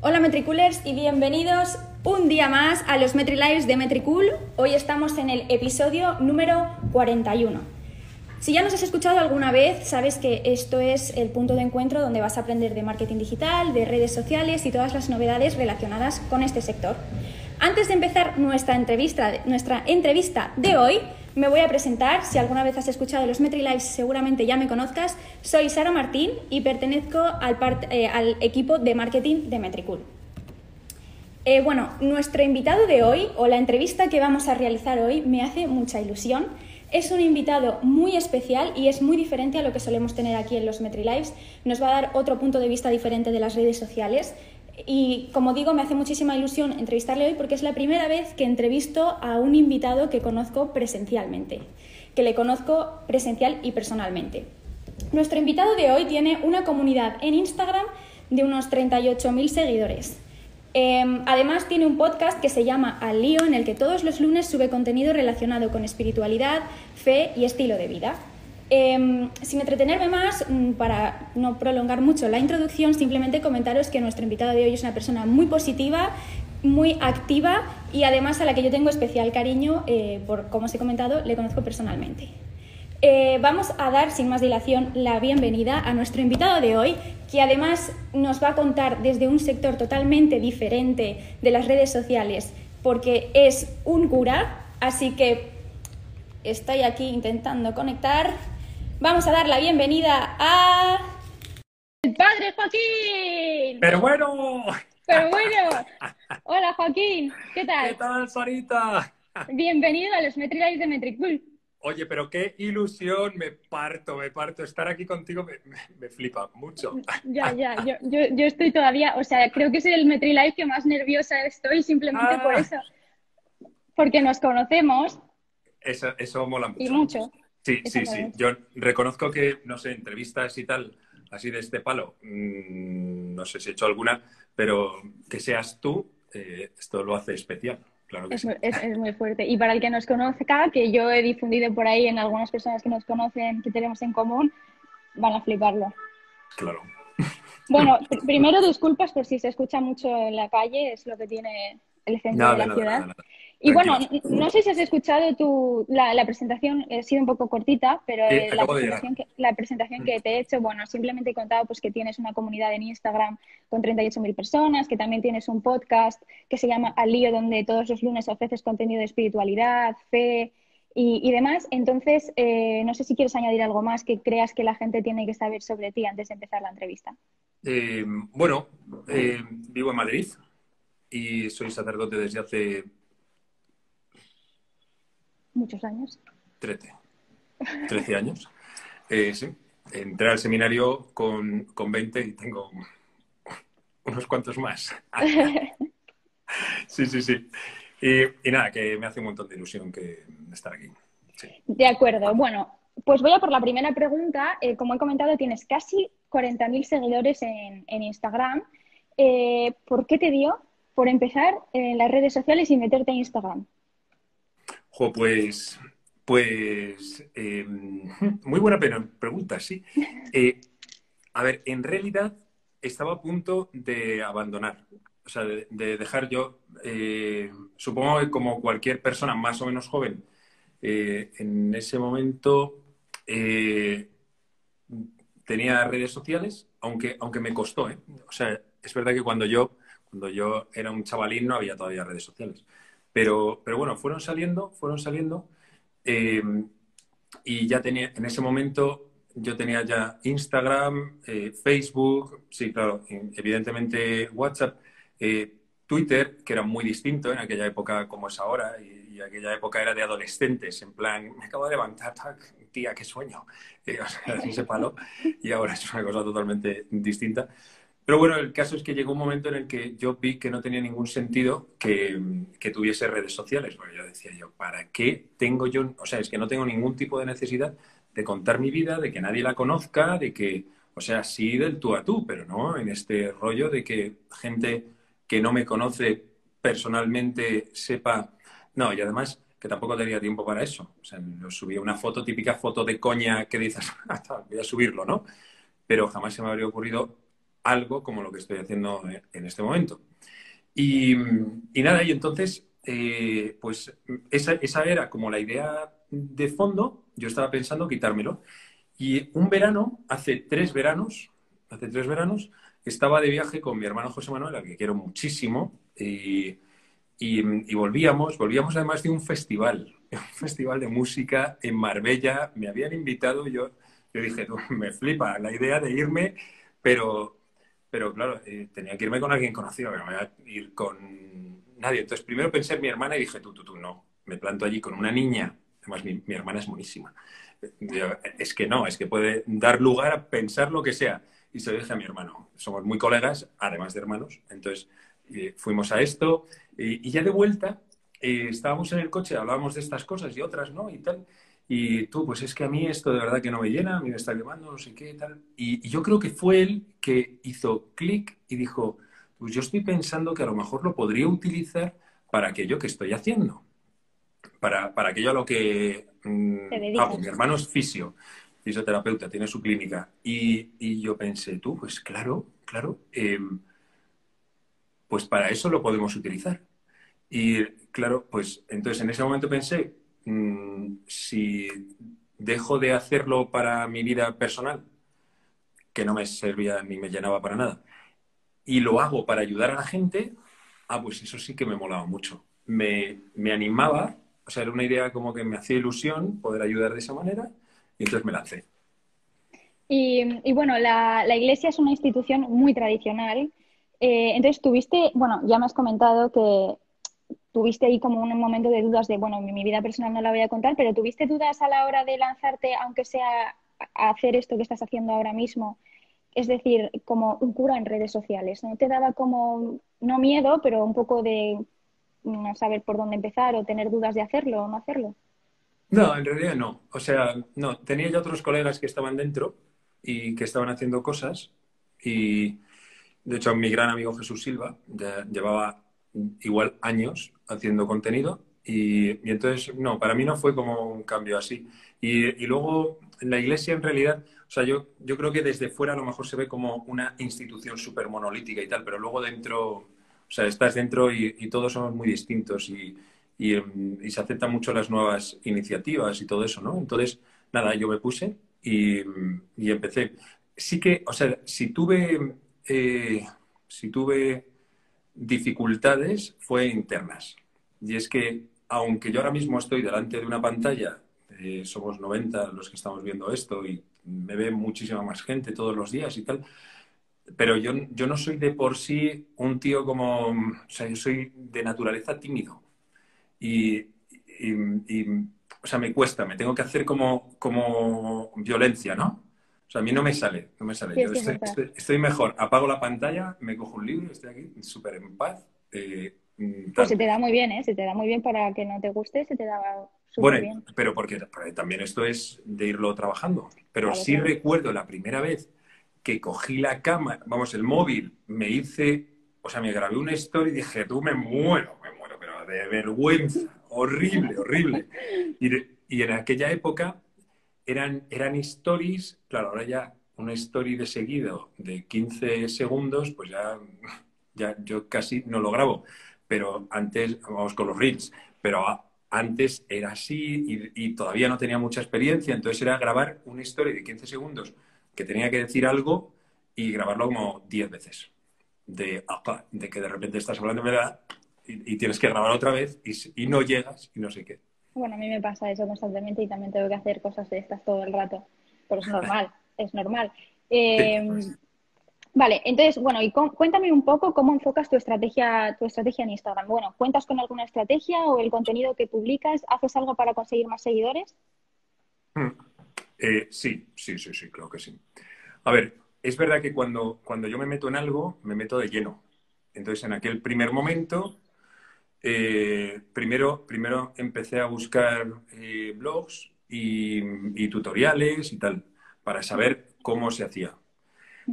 Hola Metricoolers y bienvenidos un día más a los MetriLives de Metricool. Hoy estamos en el episodio número 41. Si ya nos has escuchado alguna vez, sabes que esto es el punto de encuentro donde vas a aprender de marketing digital, de redes sociales y todas las novedades relacionadas con este sector. Antes de empezar nuestra entrevista, nuestra entrevista de hoy, me voy a presentar. Si alguna vez has escuchado los MetriLives, seguramente ya me conozcas. Soy Sara Martín y pertenezco al, eh, al equipo de marketing de Metricool. Eh, bueno, nuestro invitado de hoy, o la entrevista que vamos a realizar hoy, me hace mucha ilusión. Es un invitado muy especial y es muy diferente a lo que solemos tener aquí en los MetriLives. Nos va a dar otro punto de vista diferente de las redes sociales y como digo, me hace muchísima ilusión entrevistarle hoy porque es la primera vez que entrevisto a un invitado que conozco presencialmente, que le conozco presencial y personalmente. Nuestro invitado de hoy tiene una comunidad en Instagram de unos 38.000 seguidores. Em, además tiene un podcast que se llama Al Lío en el que todos los lunes sube contenido relacionado con espiritualidad, fe y estilo de vida. Em, sin entretenerme más, mm, para no prolongar mucho la introducción, simplemente comentaros que nuestro invitado de hoy es una persona muy positiva, muy activa y además a la que yo tengo especial cariño, eh, por como os he comentado, le conozco personalmente. Eh, vamos a dar sin más dilación la bienvenida a nuestro invitado de hoy, que además nos va a contar desde un sector totalmente diferente de las redes sociales, porque es un cura, así que estoy aquí intentando conectar. Vamos a dar la bienvenida a... ¡El padre Joaquín! Pero bueno. Pero bueno. Hola Joaquín, ¿qué tal? ¿Qué tal, Sarita? Bienvenido a los MetriLives de Metricool. Oye, pero qué ilusión, me parto, me parto. Estar aquí contigo me, flipa mucho. Ya, ya, yo, yo, estoy todavía, o sea, creo que es el MetriLive que más nerviosa estoy, simplemente por ah. eso. Porque nos conocemos. Eso, eso mola mucho. Y mucho. Sí, sí, sí. Yo reconozco que, no sé, entrevistas y tal, así de este palo, mm, no sé si he hecho alguna, pero que seas tú, eh, esto lo hace especial. Claro que es, es, muy fuerte. Y para el que nos conozca, que yo he difundido por ahí en algunas personas que nos conocen, que tenemos en común, van a fliparlo. Claro. Bueno, primero disculpas por si se escucha mucho en la calle, es lo que tiene el centro de la ciudad. Y bueno, no sé si has escuchado tu, la, presentación, ha sido un poco cortita, pero la, presentación que, la, presentación que, te he hecho, bueno, simplemente he contado pues, que tienes una comunidad en Instagram con 38.000 personas, que también tienes un podcast que se llama Al Lío, donde todos los lunes ofreces contenido de espiritualidad, fe y, demás. Entonces, eh, no sé si quieres añadir algo más que creas que la gente tiene que saber sobre ti antes de empezar la entrevista. Eh, bueno, eh, vivo en Madrid y soy sacerdote desde hace Muchos años. Trece. Trece años. Eh, sí. Entré al seminario con, con 20 y tengo unos cuantos más. sí, sí, sí. Y, nada, que me hace un montón de ilusión que estar aquí. De acuerdo. Bueno, pues voy a por la primera pregunta. Eh, como he comentado, tienes casi 40.000 seguidores en, en Instagram. Eh, ¿Por qué te dio por empezar en las redes sociales y meterte en Instagram? Pues, pues em, muy buena pregunta, sí. Eh, a ver, en realidad estaba a punto de abandonar, o sea, de, dejar yo, eh, supongo que como cualquier persona más o menos joven, eh, en ese momento tenía redes sociales, aunque, aunque me costó, O sea, es verdad que cuando yo, cuando yo era un chavalín no había todavía redes sociales. Pero, pero bueno, fueron saliendo, fueron saliendo. Eh, y ya tenía, en ese momento, yo tenía ya Instagram, eh, Facebook, sí, claro, evidentemente WhatsApp, eh, Twitter, que era muy distinto en aquella época como es ahora, y, aquella época era de adolescentes, en plan, me acabo de levantar, tía, qué sueño, o sea, así se palo, y ahora es una cosa totalmente distinta. Pero bueno, el caso es que llegó un momento en el que yo vi que no tenía ningún sentido que, tuviese redes sociales. Bueno, yo decía yo, ¿para qué tengo yo? O sea, es que no tengo ningún tipo de necesidad de contar mi vida, de que nadie la conozca, de que, o sea, sí del tú a tú, pero no en este rollo de que gente que no me conoce personalmente sepa. No, y además que tampoco tenía tiempo para eso. O sea, subía una foto, típica foto de coña que dices, voy a subirlo, ¿no? Pero jamás se me habría ocurrido algo como lo que estoy haciendo en este momento. Y, nada, y entonces, eh, pues esa, esa, era como la idea de fondo, yo estaba pensando quitármelo. Y un verano, hace tres veranos, hace tres veranos, estaba de viaje con mi hermano José Manuel, al que quiero muchísimo, y, y, volvíamos, volvíamos además de un festival, un festival de música en Marbella, me habían invitado, yo, yo dije, me flipa la idea de irme, pero, pero claro, eh, tenía que irme con alguien conocido, no me voy a ir con nadie. Entonces primero pensé en mi hermana y dije, tú, tú, tú, no, me planto allí con una niña, además mi, mi hermana es buenísima. es que no, es que puede dar lugar a pensar lo que sea y se lo dije a mi hermano. Somos muy colegas, además de hermanos. Entonces eh, fuimos a esto y, ya de vuelta eh, estábamos en el coche, hablábamos de estas cosas y otras, ¿no? Y tal. Y tú, pues es que a mí esto de verdad que no me llena, a mí me está quemando, no sé qué, tal. Y, y yo creo que fue él que hizo clic y dijo, pues yo estoy pensando que a lo mejor lo podría utilizar para aquello que estoy haciendo. Para, para aquello a lo que... Mm, ah, pues mi hermano es fisio fisioterapeuta, tiene su clínica. Y, yo pensé, tú, pues claro, claro, em, pues para eso lo podemos utilizar. Y claro, pues entonces en ese momento pensé, mm, si dejo de hacerlo para mi vida personal, que no me servía ni me llenaba para nada, y lo hago para ayudar a la gente, ah, pues eso sí que me molaba mucho. Me, me animaba, o sea, era una idea como que me hacía ilusión poder ayudar de esa manera y entonces me lancé. Y, y bueno, la, la, iglesia es una institución muy tradicional. Eh, entonces, tuviste, bueno, ya me has comentado que tuviste ahí como un momento de dudas de, bueno, mi, vida personal no la voy a contar, pero tuviste dudas a la hora de lanzarte, aunque sea a hacer esto que estás haciendo ahora mismo, es decir, como un cura en redes sociales, ¿no? Te daba como, no miedo, pero un poco de no saber por dónde empezar o tener dudas de hacerlo o no hacerlo. No, en realidad no. O sea, no, tenía ya otros colegas que estaban dentro y que estaban haciendo cosas y de hecho mi gran amigo Jesús Silva ya llevaba igual años haciendo contenido y, entonces no, para mí no fue como un cambio así. Y, y, luego en la iglesia en realidad, o sea, yo, yo creo que desde fuera a lo mejor se ve como una institución súper monolítica y tal, pero luego dentro, o sea, estás dentro y, y todos somos muy distintos y, y, se aceptan mucho las nuevas iniciativas y todo eso, ¿no? Entonces, nada, yo me puse y, empecé. Sí que, o sea, si tuve, eh, si tuve dificultades, fue internas. Y es que, aunque yo ahora mismo estoy delante de una pantalla, eh, somos 90 los que estamos viendo esto y me ve muchísima más gente todos los días y tal, pero yo, yo no soy de por sí un tío como, o sea, yo soy de naturaleza tímido y, o sea, me cuesta, me tengo que hacer como, como violencia, ¿no? O sea, a mí no me sale, no me sale. Yo estoy, mejor, apago la pantalla, me cojo un libro, estoy aquí súper en paz. Eh, mm, pues se te da muy bien, ¿eh? Se te da muy bien para que no te guste, se te da súper bien. pero porque también esto es de irlo trabajando. Pero sí recuerdo la primera vez que cogí la cámara, vamos, el móvil, me hice, o sea, me grabé una story y dije, tú me muero, me de vergüenza, horrible, horrible. Y, en aquella época eran, eran stories, claro, ahora ya una story de seguido de 15 segundos, pues ya, ya yo casi no lo grabo. Pero antes, vamos con los reels, pero antes era así y, y, todavía no tenía mucha experiencia, entonces era grabar una story de 15 segundos que tenía que decir algo y grabarlo como 10 veces. De, de que de repente estás hablando de verdad y, tienes que grabar otra vez y, no llegas y no sé qué. Bueno, a mí me pasa eso constantemente y también tengo que hacer cosas de estas todo el rato, pero es normal, es normal. Eh, vale, entonces, bueno, y cuéntame un poco cómo enfocas tu estrategia, tu estrategia en Instagram. Bueno, ¿cuentas con alguna estrategia o el contenido que publicas, haces algo para conseguir más seguidores? Hmm. Eh, sí, sí, sí, sí, creo que sí. A ver, es verdad que cuando, cuando yo me meto en algo, me meto de lleno. Entonces, en aquel primer momento, eh, primero, primero empecé a buscar eh, blogs y, tutoriales y tal, para saber cómo se hacía.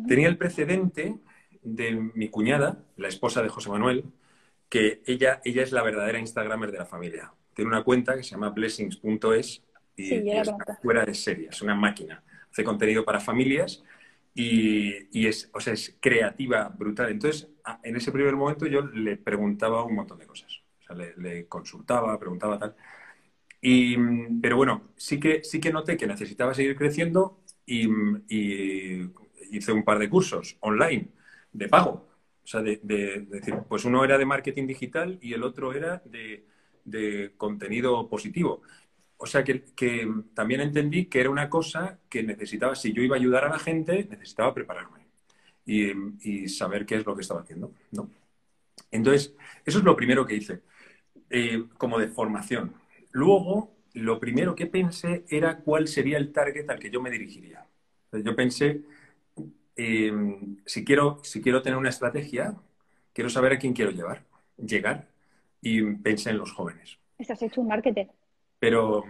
Tenía el precedente de mi cuñada, la esposa de José Manuel, que ella, ella es la verdadera Instagramer de la familia. Tiene una cuenta que se llama blessings.es y, es fuera de serie, es una máquina. Hace contenido para familias y, es, o sea, es creativa, brutal. Entonces, en ese primer momento yo le preguntaba un montón de cosas. O sea, le, consultaba, preguntaba tal. Y, pero bueno, sí que, sí que noté que necesitaba seguir creciendo y, hice un par de cursos online de pago. O sea, de, pues uno era de marketing digital y el otro era de, de contenido positivo. O sea que, también entendí que era una cosa que necesitaba, si yo iba a ayudar a la gente, necesitaba prepararme y, saber qué es lo que estaba haciendo. ¿no? Entonces, eso es lo primero que hice, eh, como de formación. Luego, lo primero que pensé era cuál sería el target al que yo me dirigiría. yo pensé, em, si, quiero, si quiero tener una estrategia, quiero saber a quién quiero llevar, llegar, y pensé en los jóvenes. Estás hecho un marketer. Pero,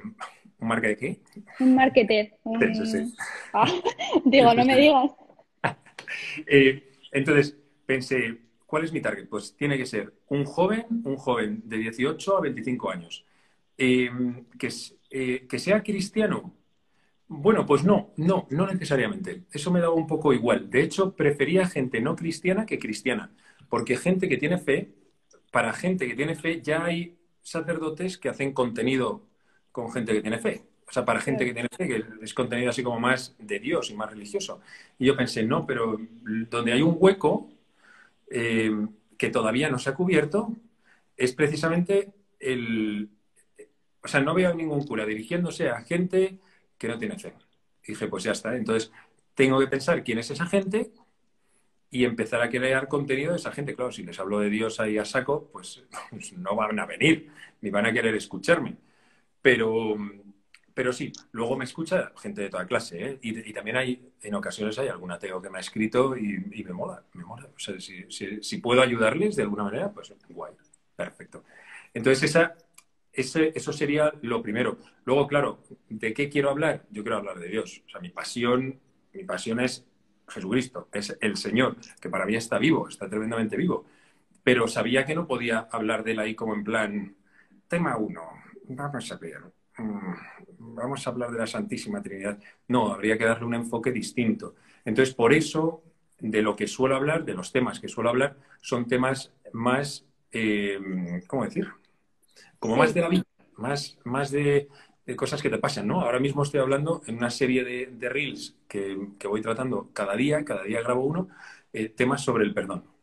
¿un marca de qué? Un marketer. Sí, sí. Ah, digo, no me digas. Eh, entonces, pensé, ¿cuál es mi target? Pues tiene que ser un joven, un joven de 18 a 25 años. Eh, que, eh, que sea cristiano. Bueno, pues no, no, no necesariamente. Eso me daba un poco igual. De hecho, prefería gente no cristiana que cristiana. Porque gente que tiene fe, para gente que tiene fe ya hay sacerdotes que hacen contenido con gente que tiene fe. O sea, para gente que tiene fe, que es contenido así como más de Dios y más religioso. Y yo pensé, no, pero donde hay un hueco eh, que todavía no se ha cubierto, es precisamente el... O sea, no veo ningún cura dirigiéndose a gente que no tiene fe. Y dije, pues ya está. Entonces, tengo que pensar quién es esa gente y empezar a crear contenido de esa gente. Claro, si les hablo de Dios ahí a saco, pues no van a venir, ni van a querer escucharme. Pero, pero sí, luego me escucha gente de toda clase, ¿eh? y, también hay, en ocasiones hay algún ateo que me ha escrito y, me mola, me mola. O sea, si, si, puedo ayudarles de alguna manera, pues guay, perfecto. Entonces, esa, ese, eso sería lo primero. Luego, claro, ¿de qué quiero hablar? Yo quiero hablar de Dios. O sea, mi pasión, mi pasión es Jesucristo, es el Señor, que para mí está vivo, está tremendamente vivo. Pero sabía que no podía hablar de él ahí como en plan, tema uno, vamos a ver, mm, vamos a hablar de la Santísima Trinidad. No, habría que darle un enfoque distinto. Entonces, por eso, de lo que suelo hablar, de los temas que suelo hablar, son temas más, eh, ¿cómo decir? Como más de la vida, más, más de, cosas que te pasan, ¿no? Ahora mismo estoy hablando en una serie de, reels que, voy tratando cada día, cada día grabo uno, eh, temas sobre el perdón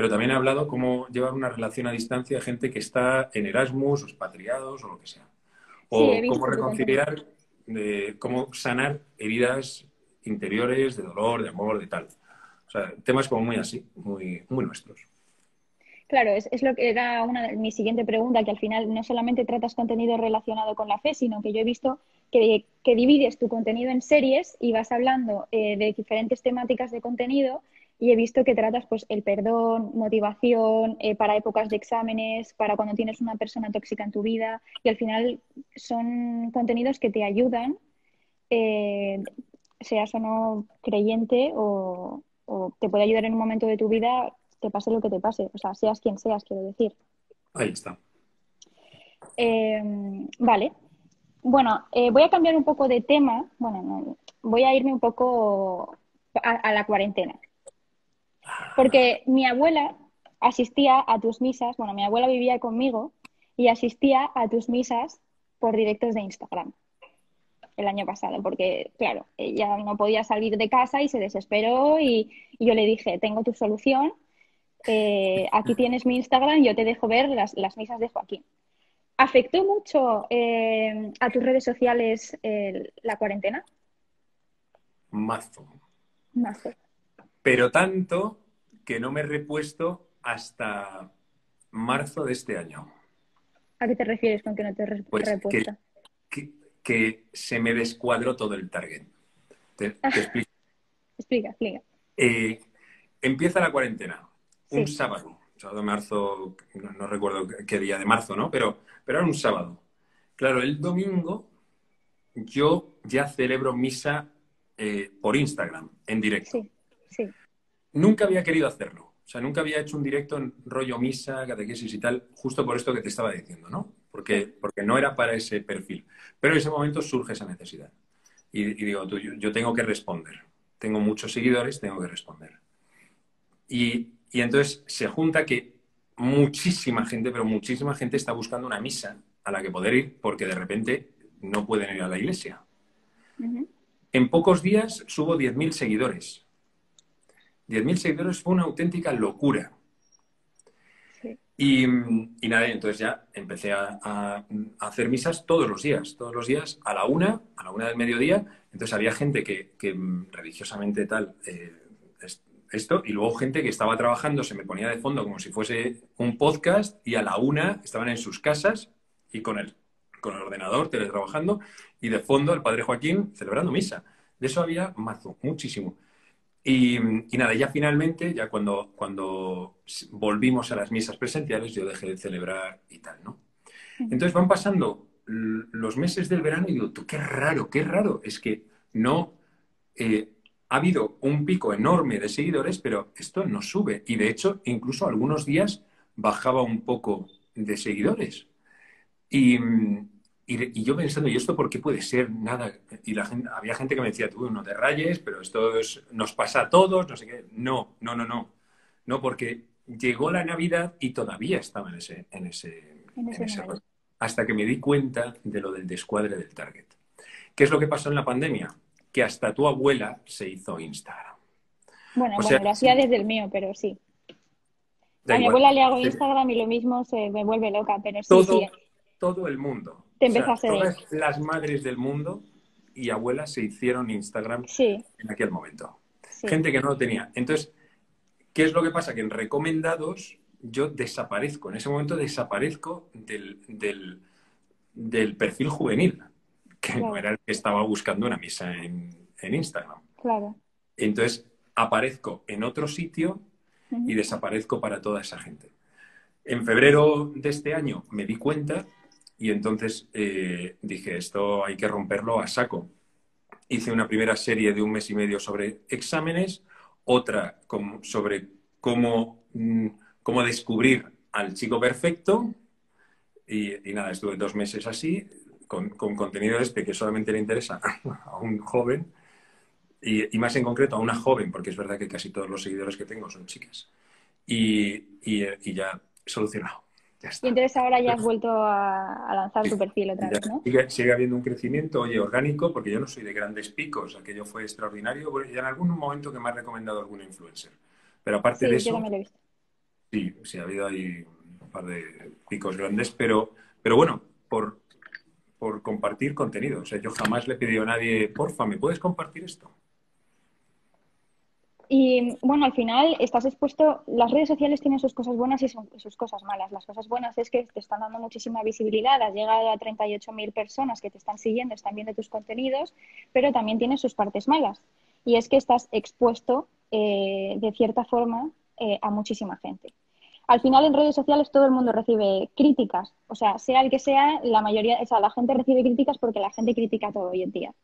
pero también he hablado cómo llevar una relación a distancia a gente que está en Erasmus, o expatriados o lo que sea. O cómo reconciliar, cómo sanar heridas interiores de dolor, de amor, de tal. O sea, temas como muy así, muy, muy nuestros. Claro, es, lo que era una mi siguiente pregunta, que al final no solamente tratas contenido relacionado con la fe, sino que yo he visto que, divides tu contenido en series y vas hablando eh, de diferentes temáticas de contenido y he visto que tratas pues el perdón, motivación eh, para épocas de exámenes, para cuando tienes una persona tóxica en tu vida y al final son contenidos que te ayudan, eh, seas o no creyente o, te puede ayudar en un momento de tu vida, te pase lo que te pase, o sea, seas quien seas, quiero decir. Ahí está. Em, vale. Bueno, eh, voy a cambiar un poco de tema. Bueno, voy a irme un poco a la cuarentena. Porque mi abuela asistía a tus misas, bueno, mi abuela vivía conmigo y asistía a tus misas por directos de Instagram el año pasado, porque claro, ella no podía salir de casa y se desesperó y, yo le dije, tengo tu solución, eh, aquí tienes mi Instagram, yo te dejo ver las, misas de Joaquín. ¿Afectó mucho eh, a tus redes sociales la cuarentena? Mazo. Mazo. Pero tanto que no me he repuesto hasta marzo de este año. ¿A qué te refieres con que no te has pues repuesto? Que, se me descuadró todo el target. Te, explico. explica, explica. Eh, empieza la cuarentena, un sábado, sábado de marzo, no, recuerdo qué día de marzo, ¿no? Pero, pero era un sábado. Claro, el domingo yo ya celebro misa eh, por Instagram, en directo. Sí. Nunca había querido hacerlo. O sea, nunca había hecho un directo en rollo misa, catequesis y tal, justo por esto que te estaba diciendo, ¿no? Porque, porque no era para ese perfil. Pero en ese momento surge esa necesidad. Y, digo, tú, yo, tengo que responder. tengo muchos seguidores, tengo que responder. Y, y entonces se junta que muchísima gente, pero muchísima gente está buscando una misa a la que poder ir porque de repente no pueden ir a la iglesia. En pocos días subo 10.000 seguidores. 10.000 seguidores fue una auténtica locura. Y, nada, entonces ya empecé a, hacer misas todos los días, todos los días a la una, a la una del mediodía. Entonces había gente que, religiosamente tal, eh, esto, y luego gente que estaba trabajando se me ponía de fondo como si fuese un podcast y a la una estaban en sus casas y con el, con el ordenador teletrabajando y de fondo el padre Joaquín celebrando misa. De eso había mazo, muchísimo. Y, nada, ya finalmente, ya cuando, cuando volvimos a las misas presenciales, yo dejé de celebrar y tal, ¿no? Entonces van pasando los meses del verano y digo, tú, qué raro, qué raro. Es que no, eh, ha habido un pico enorme de seguidores, pero esto no sube. Y de hecho, incluso algunos días bajaba un poco de seguidores. Y, y, yo pensando, ¿y esto por qué puede ser? Nada. Y la gente, había gente que me decía, tú no te rayes, pero esto nos pasa a todos, no sé qué. No, no, no, no. No, porque llegó la Navidad y todavía estaba en ese, en ese, hasta que me di cuenta de lo del descuadre del target. ¿Qué es lo que pasó en la pandemia? Que hasta tu abuela se hizo Instagram. Bueno, bueno, lo hacía desde el mío, pero sí. A mi abuela le hago Instagram y lo mismo se me vuelve loca, pero sí, sí. Todo el mundo te a todas las madres del mundo y abuelas se hicieron Instagram en aquel momento. Gente que no lo tenía. Entonces, ¿qué es lo que pasa? Que en recomendados yo desaparezco. En ese momento desaparezco del, del, perfil juvenil, que no era el que estaba buscando una misa en, en Instagram. Claro. Entonces, aparezco en otro sitio y desaparezco para toda esa gente. En febrero de este año me di cuenta y entonces eh, dije, esto hay que romperlo a saco. Hice una primera serie de un mes y medio sobre exámenes, otra sobre cómo, mm, cómo descubrir al chico perfecto. Y, nada, estuve dos meses así, con, contenido este que solamente le interesa a un joven, y, más en concreto a una joven, porque es verdad que casi todos los seguidores que tengo son chicas. Y, y ya solucionado. Y entonces ahora ya has vuelto a, lanzar tu perfil otra vez, ¿no? Sigue, habiendo un crecimiento, oye, orgánico, porque yo no soy de grandes picos, aquello fue extraordinario, y en algún momento que me ha recomendado algún influencer. Pero aparte de eso... Yo visto. Sí, sí, ha habido ahí un par de picos grandes, pero, pero bueno, por, por compartir contenido. O sea, yo jamás le he pedido a nadie, porfa, ¿me puedes compartir esto? Y bueno, al final estás expuesto, las redes sociales tienen sus cosas buenas y sus cosas malas. Las cosas buenas es que te están dando muchísima visibilidad, has llegado a 38.000 personas que te están siguiendo, están viendo tus contenidos, pero también tiene sus partes malas. Y es que estás expuesto eh, de cierta forma eh, a muchísima gente. Al final en redes sociales todo el mundo recibe críticas, o sea, sea el que sea, la mayoría, o sea, la gente recibe críticas porque la gente critica todo hoy en día.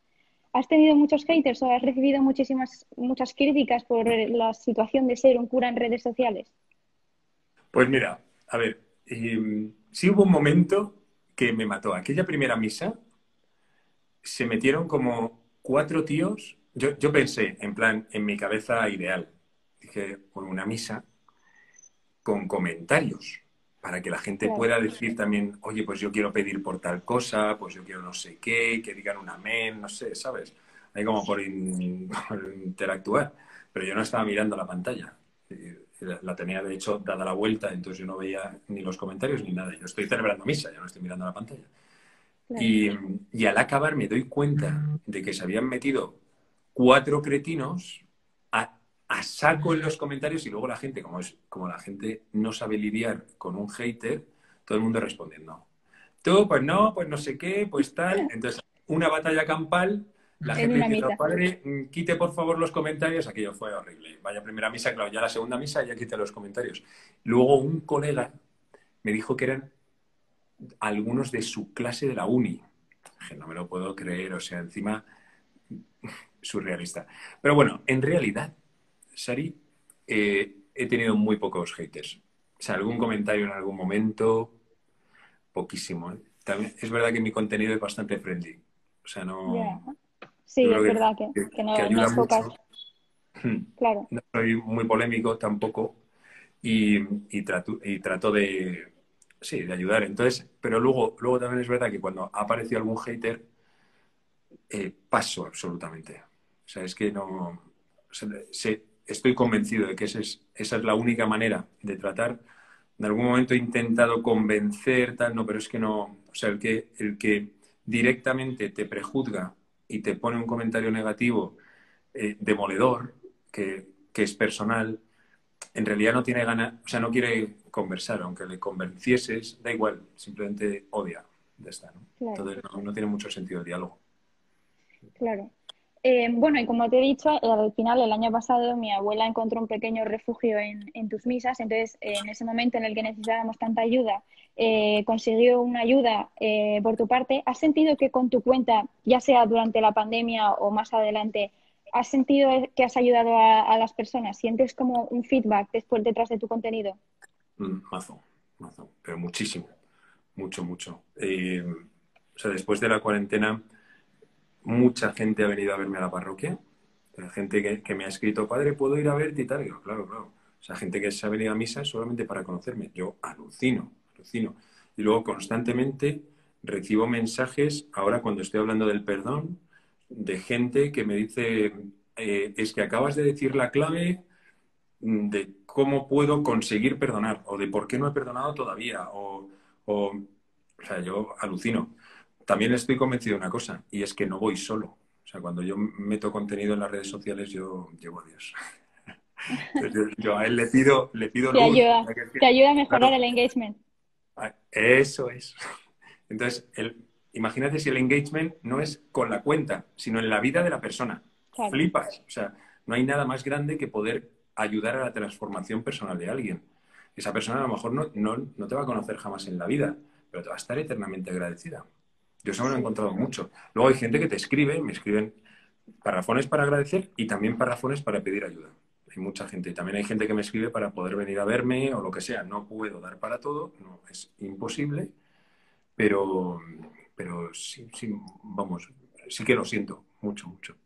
¿Has tenido muchos haters o has recibido muchísimas muchas críticas por la situación de ser un cura en redes sociales? Pues mira, a ver, eh, sí hubo un momento que me mató. Aquella primera misa se metieron como cuatro tíos. Yo, yo pensé, en plan, en mi cabeza ideal. Dije, por una misa con comentarios para que la gente pueda decir también, oye, pues yo quiero pedir por tal cosa, pues yo quiero no sé qué, que digan un amén, no sé, ¿sabes? Ahí como por, interactuar. Pero yo no estaba mirando la pantalla. La tenía, de hecho, dada la vuelta, entonces yo no veía ni los comentarios ni nada. Yo estoy celebrando misa, yo no estoy mirando la pantalla. Y, y al acabar me doy cuenta de que se habían metido cuatro cretinos a saco en los comentarios y luego la gente, como, es, como la gente no sabe lidiar con un hater, todo el mundo respondiendo. Tú, pues no, pues no sé qué, pues tal. Entonces, una batalla campal, la gente dice, padre, mm, quite por favor los comentarios. Aquello fue horrible. Vaya primera misa, claro, ya la segunda misa ya quite los comentarios. Luego un colega me dijo que eran algunos de su clase de la uni. Que no me lo puedo creer, o sea, encima surrealista. Pero bueno, en realidad Sari, eh, he tenido muy pocos haters. O sea, algún comentario en algún momento, poquísimo. ¿eh? También, es verdad que mi contenido es bastante friendly. O sea, no. Sí, es verdad que, no, es pocas. Claro. No soy muy polémico tampoco y, y, trato, y trato de, sí, de ayudar. Entonces, pero luego, luego también es verdad que cuando ha aparecido algún hater, eh, paso absolutamente. O sea, es que no. Estoy convencido de que esa es, esa es la única manera de tratar. En algún momento he intentado convencer, tal, no, pero es que no. O sea, el que, el que directamente te prejuzga y te pone un comentario negativo eh, demoledor, que, que, es personal, en realidad no tiene ganas, o sea, no quiere conversar, aunque le convencieses, da igual, simplemente odia. de esta, ¿no? Entonces no, tiene mucho sentido el diálogo. Claro. Eh, bueno, y como te he dicho, eh, al final, el año pasado, mi abuela encontró un pequeño refugio en, en tus misas. Entonces, en ese momento en el que necesitábamos tanta ayuda, eh, consiguió una ayuda eh, por tu parte, ¿has sentido que con tu cuenta, ya sea durante la pandemia o más adelante, has sentido que has ayudado a, las personas? ¿Sientes como un feedback después detrás de tu contenido? Mm, mazo, mazo, pero muchísimo, mucho, mucho. Eh, o sea, después de la cuarentena, mucha gente ha venido a verme a la parroquia. gente que, me ha escrito, padre, ¿puedo ir a verte y tal? Y claro, claro. O sea, gente que se ha venido a misa solamente para conocerme. Yo alucino. Y luego constantemente recibo mensajes, ahora cuando estoy hablando del perdón, de gente que me dice, eh, es que acabas de decir la clave de cómo puedo conseguir perdonar o de por qué no he perdonado todavía. O, o, sea, yo alucino. También estoy convencido de una cosa, y es que no voy solo. O sea, cuando yo meto contenido en las redes sociales, yo llevo a Dios. yo, a él le pido, le pido te, ayuda, te ayuda a mejorar el engagement. Ah, eso es. Entonces, el, imagínate si el engagement no es con la cuenta, sino en la vida de la persona. Flipas. O sea, no hay nada más grande que poder ayudar a la transformación personal de alguien. Esa persona a lo mejor no, no, te va a conocer jamás en la vida, pero te va a estar eternamente agradecida. Yo eso me lo he encontrado mucho. Luego hay gente que te escribe, me escriben parrafones para agradecer y también parrafones para pedir ayuda mucha gente. También hay gente que me escribe para poder venir a verme o lo que sea. No puedo dar para todo, no, es imposible, pero, pero sí, sí, vamos, sí que lo siento mucho, mucho.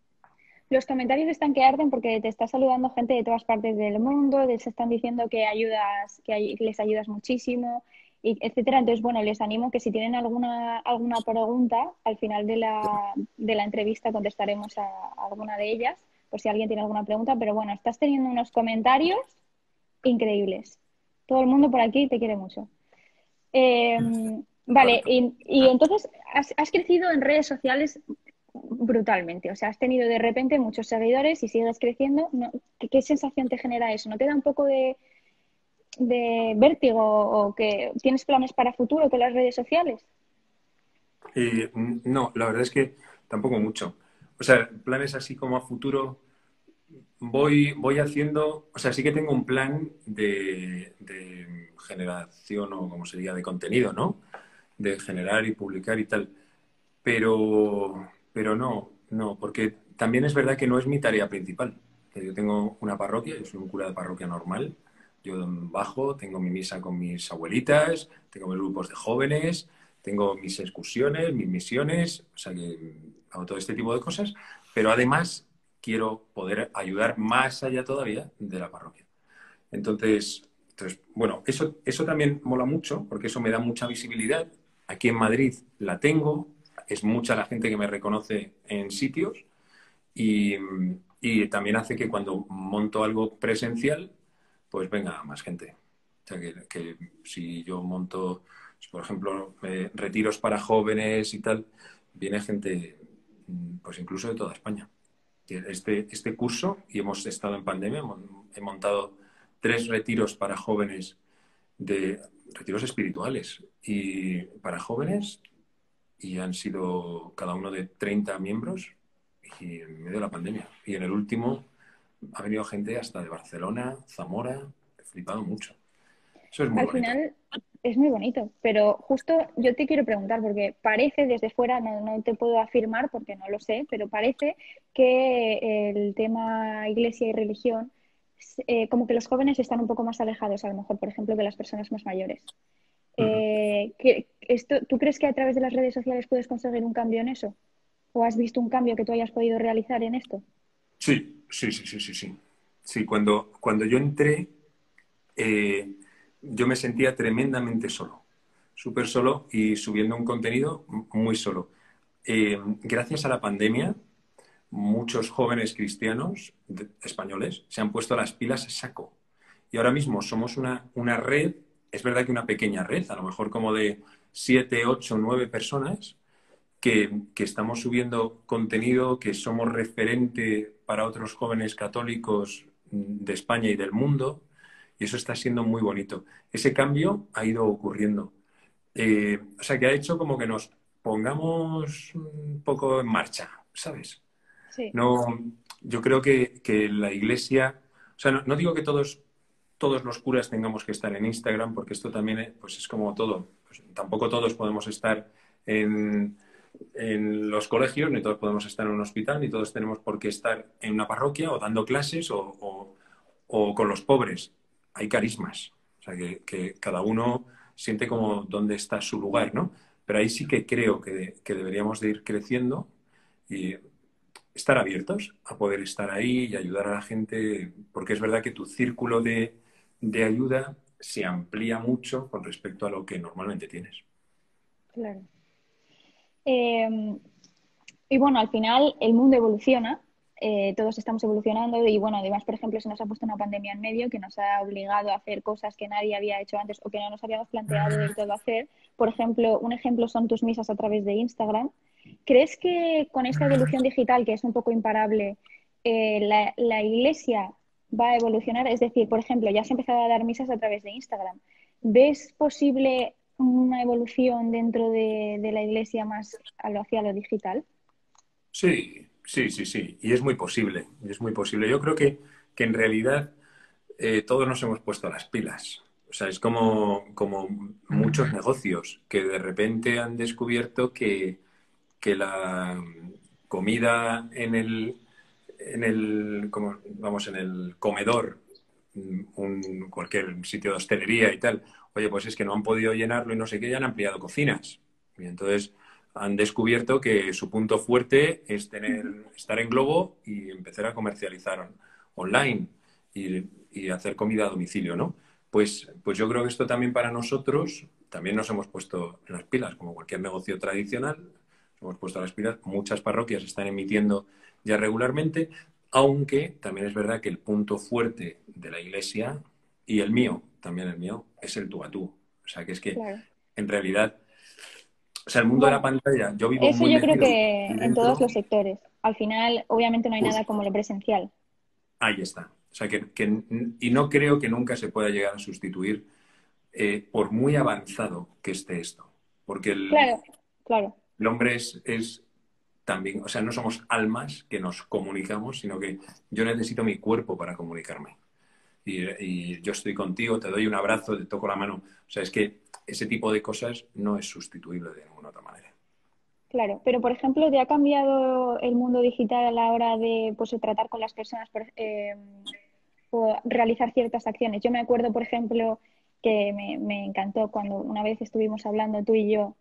Los comentarios están que arden porque te está saludando gente de todas partes del mundo, les están diciendo que ayudas, que les ayudas muchísimo, y etcétera. Entonces, bueno, les animo que si tienen alguna, alguna pregunta, al final de la, de la entrevista contestaremos a alguna de ellas por si alguien tiene alguna pregunta, pero bueno, estás teniendo unos comentarios increíbles. Todo el mundo por aquí te quiere mucho. Em, vale, y, entonces has, crecido en redes sociales brutalmente, o sea, has tenido de repente muchos seguidores y sigues creciendo. ¿Qué, sensación te genera eso? ¿No te da un poco de, de vértigo o que tienes planes para futuro con las redes sociales? Eh, no, la verdad es que tampoco mucho. O sea, planes así como a futuro, voy, voy haciendo, o sea, sí que tengo un plan de, generación o como se diga, de contenido, ¿no? De generar y publicar y tal. Pero, pero no, no, porque también es verdad que no es mi tarea principal. Yo tengo una parroquia, yo soy un cura de parroquia normal, yo bajo, tengo mi misa con mis abuelitas, tengo mis grupos de jóvenes, tengo mis excursiones, mis misiones, o sea que hago todo este tipo de cosas, pero además quiero poder ayudar más allá todavía de la parroquia. Entonces, entonces bueno, eso, eso también mola mucho porque eso me da mucha visibilidad. Aquí en Madrid la tengo, es mucha la gente que me reconoce en sitios y, y también hace que cuando monto algo presencial, pues venga más gente. O sea, que, si yo monto, por ejemplo, retiros para jóvenes y tal, viene gente Mm, pues incluso de toda España. Este, este curso, y hemos estado en pandemia, he montado tres retiros para jóvenes, de retiros espirituales, y para jóvenes, y han sido cada uno de 30 miembros, y en medio de la pandemia. Y en el último ha venido gente hasta de Barcelona, Zamora, he flipado mucho. Eso es muy Al final, es muy bonito, pero justo yo te quiero preguntar, porque parece desde fuera, no, te puedo afirmar porque no lo sé, pero parece que el tema iglesia y religión, eh, como que los jóvenes están un poco más alejados, a lo mejor, por ejemplo, que las personas más mayores. Eh, esto, ¿Tú crees que a través de las redes sociales puedes conseguir un cambio en eso? ¿O has visto un cambio que tú hayas podido realizar en esto? Sí, Sí, sí, sí, sí, sí. Sí, cuando, cuando yo entré, eh, yo me sentía tremendamente solo, súper solo y subiendo un contenido muy solo. Eh, gracias a la pandemia, muchos jóvenes cristianos españoles se han puesto las pilas a saco. Y ahora mismo somos una, una red, es verdad que una pequeña red, a lo mejor como de siete, ocho, nueve personas, que, que, estamos subiendo contenido, que somos referente para otros jóvenes católicos de España y del mundo, y eso está siendo muy bonito. Ese cambio ha ido ocurriendo. Eh, o sea, que ha hecho como que nos pongamos un poco en marcha, ¿sabes? No, yo creo que, la iglesia, o sea, no, digo que todos, todos los curas tengamos que estar en Instagram, porque esto también es, pues es como todo. Pues tampoco todos podemos estar en, en, los colegios, ni todos podemos estar en un hospital, ni todos tenemos por qué estar en una parroquia o dando clases o, o, con los pobres. Hay carismas. O sea, que, cada uno siente como dónde está su lugar, ¿no? Pero ahí sí que creo que, que deberíamos de ir creciendo y estar abiertos a poder estar ahí y ayudar a la gente, porque es verdad que tu círculo de, ayuda se amplía mucho con respecto a lo que normalmente tienes. Claro. Em, y bueno, al final el mundo evoluciona, eh, todos estamos evolucionando y bueno, además, por ejemplo, se nos ha puesto una pandemia en medio que nos ha obligado a hacer cosas que nadie había hecho antes o que no nos habíamos planteado del todo hacer. Por ejemplo, un ejemplo son tus misas a través de Instagram. ¿Crees que con esta evolución digital, que es un poco imparable, eh, la, iglesia va a evolucionar? Es decir, por ejemplo, ya se ha empezado a dar misas a través de Instagram. ¿Ves posible una evolución dentro de, la iglesia más hacia lo digital? Sí, sí, sí, sí. Y es muy posible. Es muy posible. Yo creo que, en realidad eh, todos nos hemos puesto las pilas. O sea, es como, como muchos negocios que de repente han descubierto que, que la comida en el, en el, vamos, en el comedor, un, cualquier sitio de hostelería y tal, oye, pues es que no han podido llenarlo y no sé qué, ya han ampliado cocinas. Y entonces han descubierto que su punto fuerte es tener, estar en Globo y empezar a comercializar online y, hacer comida a domicilio, ¿no? Pues, pues yo creo que esto también para nosotros, también nos hemos puesto en las pilas, como cualquier negocio tradicional, hemos puesto las pilas, muchas parroquias están emitiendo ya regularmente, aunque también es verdad que el punto fuerte de la iglesia y el mío, también el mío, es el tú a tú. O sea, que es que en realidad, o sea, el mundo de la pantalla, yo vivo Eso yo creo que en todos los sectores. Al final, obviamente no hay nada como lo presencial. Ahí está. O sea, que, y no creo que nunca se pueda llegar a sustituir eh, por muy avanzado que esté esto. Porque el, claro, claro el hombre es, también, o sea, no somos almas que nos comunicamos, sino que yo necesito mi cuerpo para comunicarme. Y, yo estoy contigo, te doy un abrazo, te toco la mano. O sea, es que ese tipo de cosas no es sustituible de ninguna otra manera. Claro, pero por ejemplo, ¿te ha cambiado el mundo digital a la hora de pues, tratar con las personas eh, o realizar ciertas acciones? Yo me acuerdo, por ejemplo, que me encantó cuando una vez estuvimos hablando tú y yo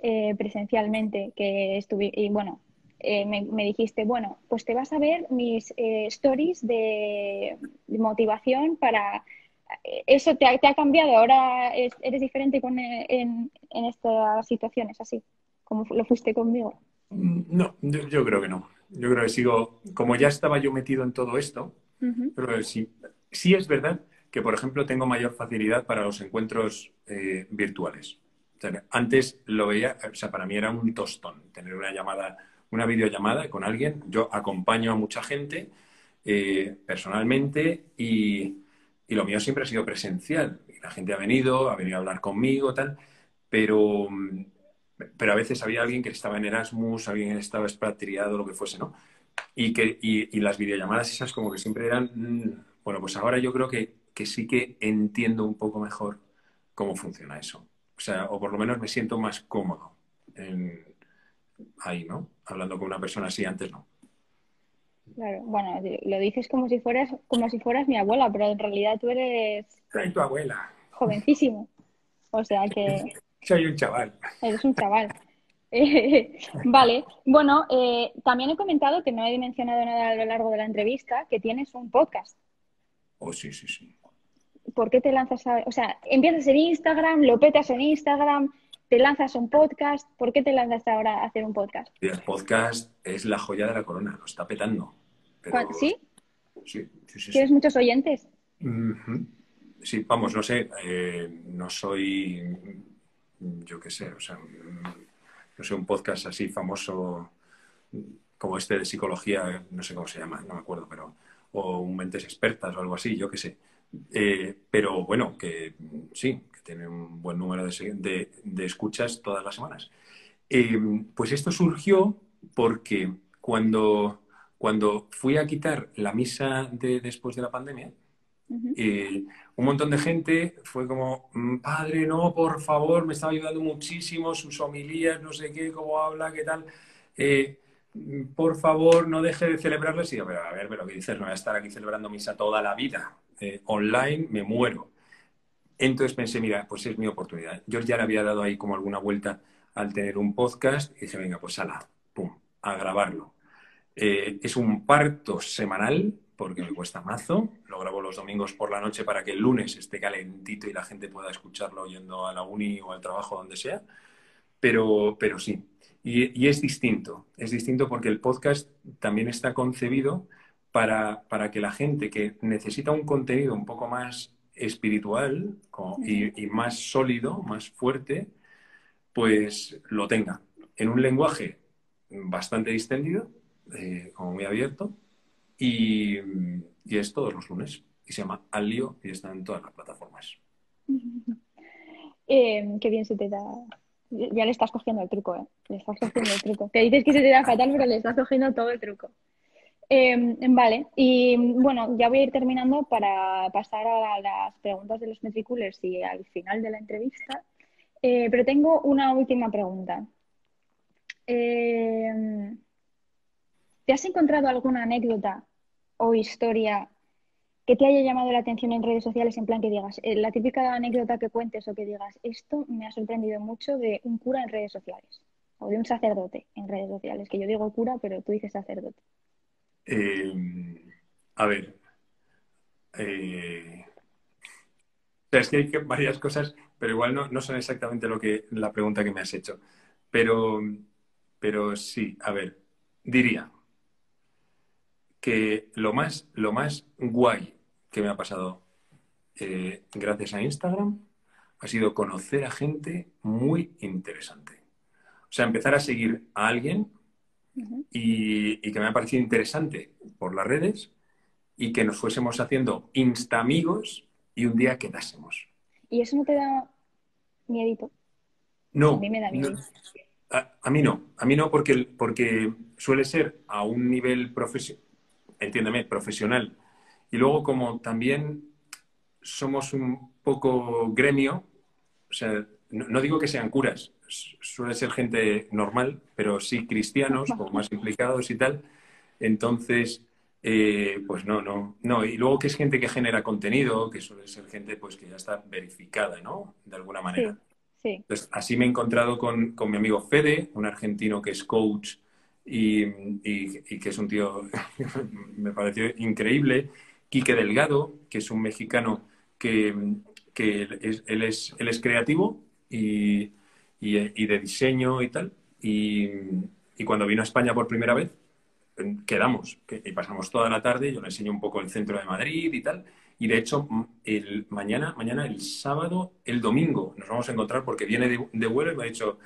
eh, presencialmente, que estuve, y bueno, eh, me, dijiste, bueno, pues te vas a ver mis eh, stories de, motivación para... ¿Eso te ha, te ha cambiado? ¿Ahora eres diferente con, en, en estas situaciones así, como lo fuiste conmigo? Mm, no, yo, creo que no. Yo creo que sigo, como ya estaba yo metido en todo esto, pero sí, sí es verdad que, por ejemplo, tengo mayor facilidad para los encuentros virtuales antes lo veía, o sea, para mí era un tostón tener una llamada, una videollamada con alguien. Yo acompaño a mucha gente eh, personalmente y, lo mío siempre ha sido presencial. la gente ha venido, ha venido a hablar conmigo, tal, pero, pero a veces había alguien que estaba en Erasmus, alguien que estaba expatriado, lo que fuese, ¿no? Y, que, y, las videollamadas esas como que siempre eran, mm, bueno, pues ahora yo creo que, que sí que entiendo un poco mejor cómo funciona eso. O sea, o por lo menos me siento más cómodo ahí, ¿no? Hablando con una persona así, antes no. Claro, bueno, lo dices como si fueras, como si fueras mi abuela, pero en realidad tú eres. Soy tu abuela. Jovencísimo. O sea que. Soy un chaval. Eres un chaval. vale, bueno, eh, también he comentado que no he mencionado nada a lo largo de la entrevista, que tienes un podcast. Oh, sí, sí, sí. ¿Por qué te lanzas a...? O sea, empiezas en Instagram, lo petas en Instagram, te lanzas un podcast. ¿Por qué te lanzas ahora a hacer un podcast? El podcast es la joya de la corona, lo está petando. ¿Sí? Sí, sí, sí. ¿Tienes muchos oyentes? Sí, vamos, no sé, eh, no soy, yo qué sé, o sea, no sé, un podcast así famoso como este de psicología, no sé cómo se llama, no me acuerdo, pero, o un Mentes Expertas o algo así, yo qué sé. Eh, pero bueno, que sí, que tiene un buen número de, escuchas todas las semanas. Eh, pues esto surgió porque cuando, cuando fui a quitar la misa de después de la pandemia, eh, un montón de gente fue como, mm, padre, no, por favor, me estaba ayudando muchísimo, sus homilías, no sé qué, cómo habla, qué tal. Por favor, no deje de celebrarles. Y a ver, pero ¿qué dices? No voy a estar aquí celebrando misa toda la vida. Eh, online, me muero. Entonces pensé, mira, pues es mi oportunidad. Yo ya le había dado ahí como alguna vuelta al tener un podcast y dije, venga, pues ala, pum, a grabarlo. Eh, es un parto semanal porque me cuesta mazo. Lo grabo los domingos por la noche para que el lunes esté calentito y la gente pueda escucharlo yendo a la uni o al trabajo, donde sea. Pero, pero sí. Y es distinto. Es distinto porque el podcast también está concebido para, que la gente que necesita un contenido un poco más espiritual y, más sólido, más fuerte, pues lo tenga en un lenguaje bastante distendido, eh, como muy abierto, y, es todos los lunes. Y se llama Al Lío y está en todas las plataformas. Eh, qué bien se te da. Ya le estás cogiendo el truco, ¿eh? Le estás cogiendo el truco. Que dices que se te da fatal, pero le estás cogiendo todo el truco. Em, vale, y bueno, ya voy a ir terminando para pasar a las preguntas de los metriculers y al final de la entrevista. Eh, pero tengo una última pregunta. Em, ¿Te has encontrado alguna anécdota o historia que te haya llamado la atención en redes sociales, en plan que digas, eh, la típica anécdota que cuentes o que digas, esto me ha sorprendido mucho de un cura en redes sociales o de un sacerdote en redes sociales, que yo digo cura, pero tú dices sacerdote. Eh, a ver. Eh, es que hay varias cosas, pero igual no, son exactamente lo que la pregunta que me has hecho. Pero, pero sí, a ver, diría que lo más, lo más guay que me ha pasado eh, gracias a Instagram ha sido conocer a gente muy interesante. O sea, empezar a seguir a alguien y, que me ha parecido interesante por las redes y que nos fuésemos haciendo insta amigos y un día quedásemos. ¿Y eso no te da miedito? No. A mí me da miedo. a, mí no, a mí no porque, porque suele ser a un nivel profesional, entiéndeme, profesional. Y luego como también somos un poco gremio, o sea, no digo que sean curas, suele ser gente normal, pero sí cristianos, como más implicados y tal. Entonces, eh, pues no, no, no. Y luego que es gente que genera contenido, que suele ser gente pues que ya está verificada, ¿no? De alguna manera. Sí, Entonces, así me he encontrado con, con, mi amigo Fede, un argentino que es coach y, que es un tío, me pareció increíble. Quique Delgado, que es un mexicano que, que él, es, él es creativo y, y, de diseño y tal. Y, cuando vino a España por primera vez, quedamos y pasamos toda la tarde. Yo le enseño un poco el centro de Madrid y tal. Y de hecho, el, mañana, mañana, el sábado, el domingo, nos vamos a encontrar porque viene de, vuelo y me ha dicho,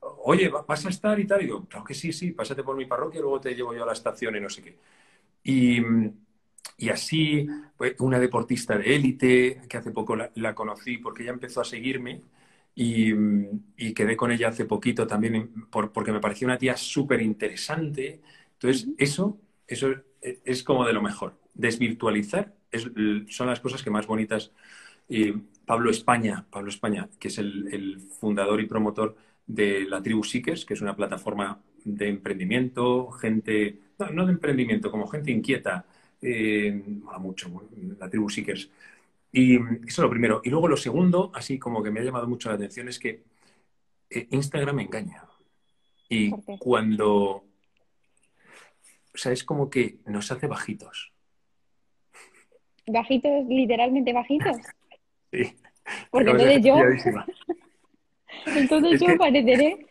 oye, ¿vas a estar y tal? Y digo, claro que sí, sí, pásate por mi parroquia, luego te llevo yo a la estación y no sé qué. Y, y así, pues, una deportista de élite, que hace poco la, la, conocí porque ella empezó a seguirme y, quedé con ella hace poquito también porque me pareció una tía súper interesante. Entonces, eso, eso es como de lo mejor. Desvirtualizar son las cosas que más bonitas. Pablo España, Pablo España, que es el, fundador y promotor de la Tribu Seekers, que es una plataforma de emprendimiento, gente, no, de emprendimiento, como gente inquieta, eh, mucho, la Tribu Seekers. Y eso es lo primero. Y luego lo segundo, así como que me ha llamado mucho la atención, es que eh, Instagram engaña. Y cuando... O sea, es como que nos hace bajitos. ¿Bajitos, literalmente bajitos? sí. Porque entonces yo... entonces yo pareceré...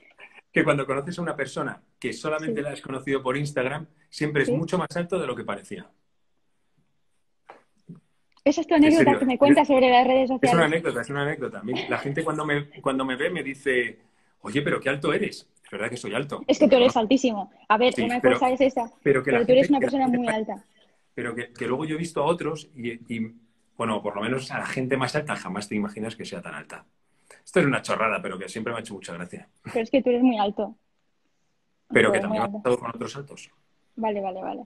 Que cuando conoces a una persona que solamente la has conocido por Instagram, siempre es mucho más alto de lo que parecía. Esa es tu anécdota que me cuentas sobre las redes sociales. Es una anécdota, es una anécdota. La gente cuando me, cuando me ve me dice, oye, pero qué alto eres. Es verdad que soy alto. Es que tú eres altísimo. A ver, una cosa es esa. Pero, que tú eres una persona muy alta. Pero que, luego yo he visto a otros y, bueno, por lo menos a la gente más alta jamás te imaginas que sea tan alta. Esto es una chorrada, pero que siempre me ha hecho mucha gracia. Pero es que tú eres muy alto. Pero que también ha pasado con otros altos. Vale, vale, vale.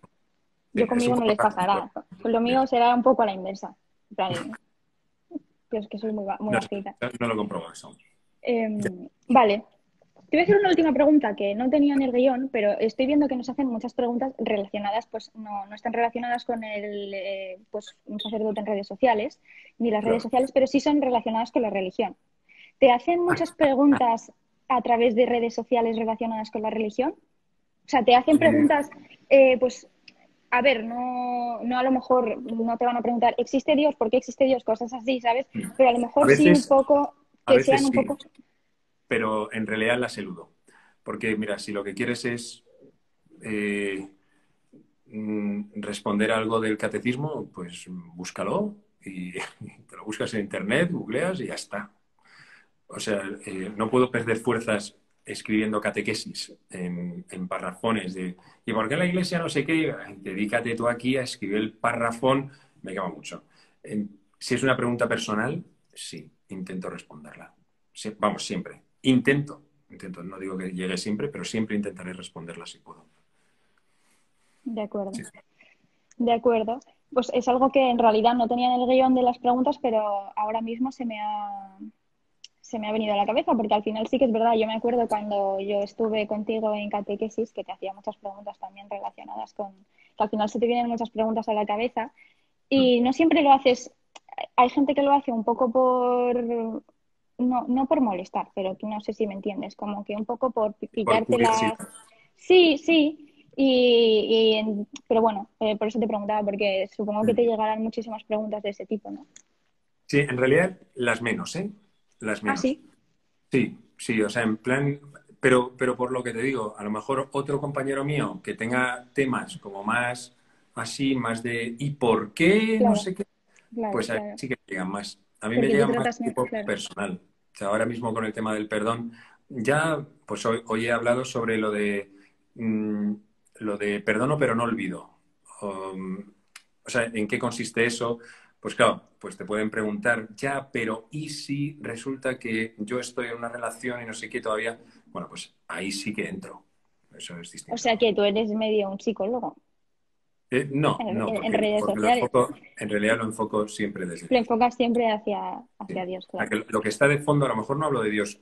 Yo conmigo no les pasará. lo mío será un poco a la inversa. Yo es que soy muy, muy no, No lo compro eso. Em, vale. Te voy a hacer una última pregunta que no tenía en el guion, pero estoy viendo que nos hacen muchas preguntas relacionadas, pues no, no están relacionadas con el eh, pues, un sacerdote en redes sociales, ni las redes sociales, pero sí son relacionadas con la religión. ¿Te hacen muchas preguntas a través de redes sociales relacionadas con la religión? O sea, te hacen preguntas, eh, pues a ver, no, no a lo mejor no te van a preguntar, ¿existe Dios? ¿Por qué existe Dios? Cosas así, ¿sabes? Pero a lo mejor sí un poco, que sean un poco... Pero en realidad las eludo. Porque, mira, si lo que quieres es eh, mm, responder algo del catecismo, pues búscalo y te lo buscas en internet, googleas y ya está. O sea, eh, no puedo perder fuerzas escribiendo catequesis en, en parrafones de ¿y por qué la iglesia no sé qué? Dedícate tú aquí a escribir el parrafón, me quema mucho. si es una pregunta personal, sí, intento responderla. vamos, siempre. Intento, intento, no digo que llegue siempre, pero siempre intentaré responderla si puedo. De acuerdo. De acuerdo. Pues es algo que en realidad no tenía en el guion de las preguntas, pero ahora mismo se me ha, se me ha venido a la cabeza, porque al final sí que es verdad, yo me acuerdo cuando yo estuve contigo en catequesis, que te hacía muchas preguntas también relacionadas con, que al final se te vienen muchas preguntas a la cabeza, y mm. no siempre lo haces, hay gente que lo hace un poco por, no, no por molestar, pero tú no sé si me entiendes, como que un poco por pillarte las... Sí, sí, y, pero bueno, eh, por eso te preguntaba, porque supongo que te mm. llegarán muchísimas preguntas de ese tipo, ¿no? Sí, en realidad las menos, ¿eh? Las ¿Ah, sí? Sí, sí, o sea, en plan, pero, pero por lo que te digo, a lo mejor otro compañero mío que tenga temas como más así, más de ¿y por qué? no sé qué, pues sí que llegan más. A mí me llega más tipo personal. O sea, ahora mismo con el tema del perdón, ya, pues hoy, hoy he hablado sobre lo de mm, lo de perdono pero no olvido. Um, o sea, ¿en qué consiste eso? Pues claro, pues te pueden preguntar, ya, pero ¿y si resulta que yo estoy en una relación y no sé qué todavía? Bueno, pues ahí sí que entro. Eso es distinto. O sea que tú eres medio un psicólogo. Eh, no, no. en redes sociales. en realidad lo enfoco siempre desde. Lo enfocas siempre hacia, hacia Dios, claro. lo que está de fondo, a lo mejor no hablo de Dios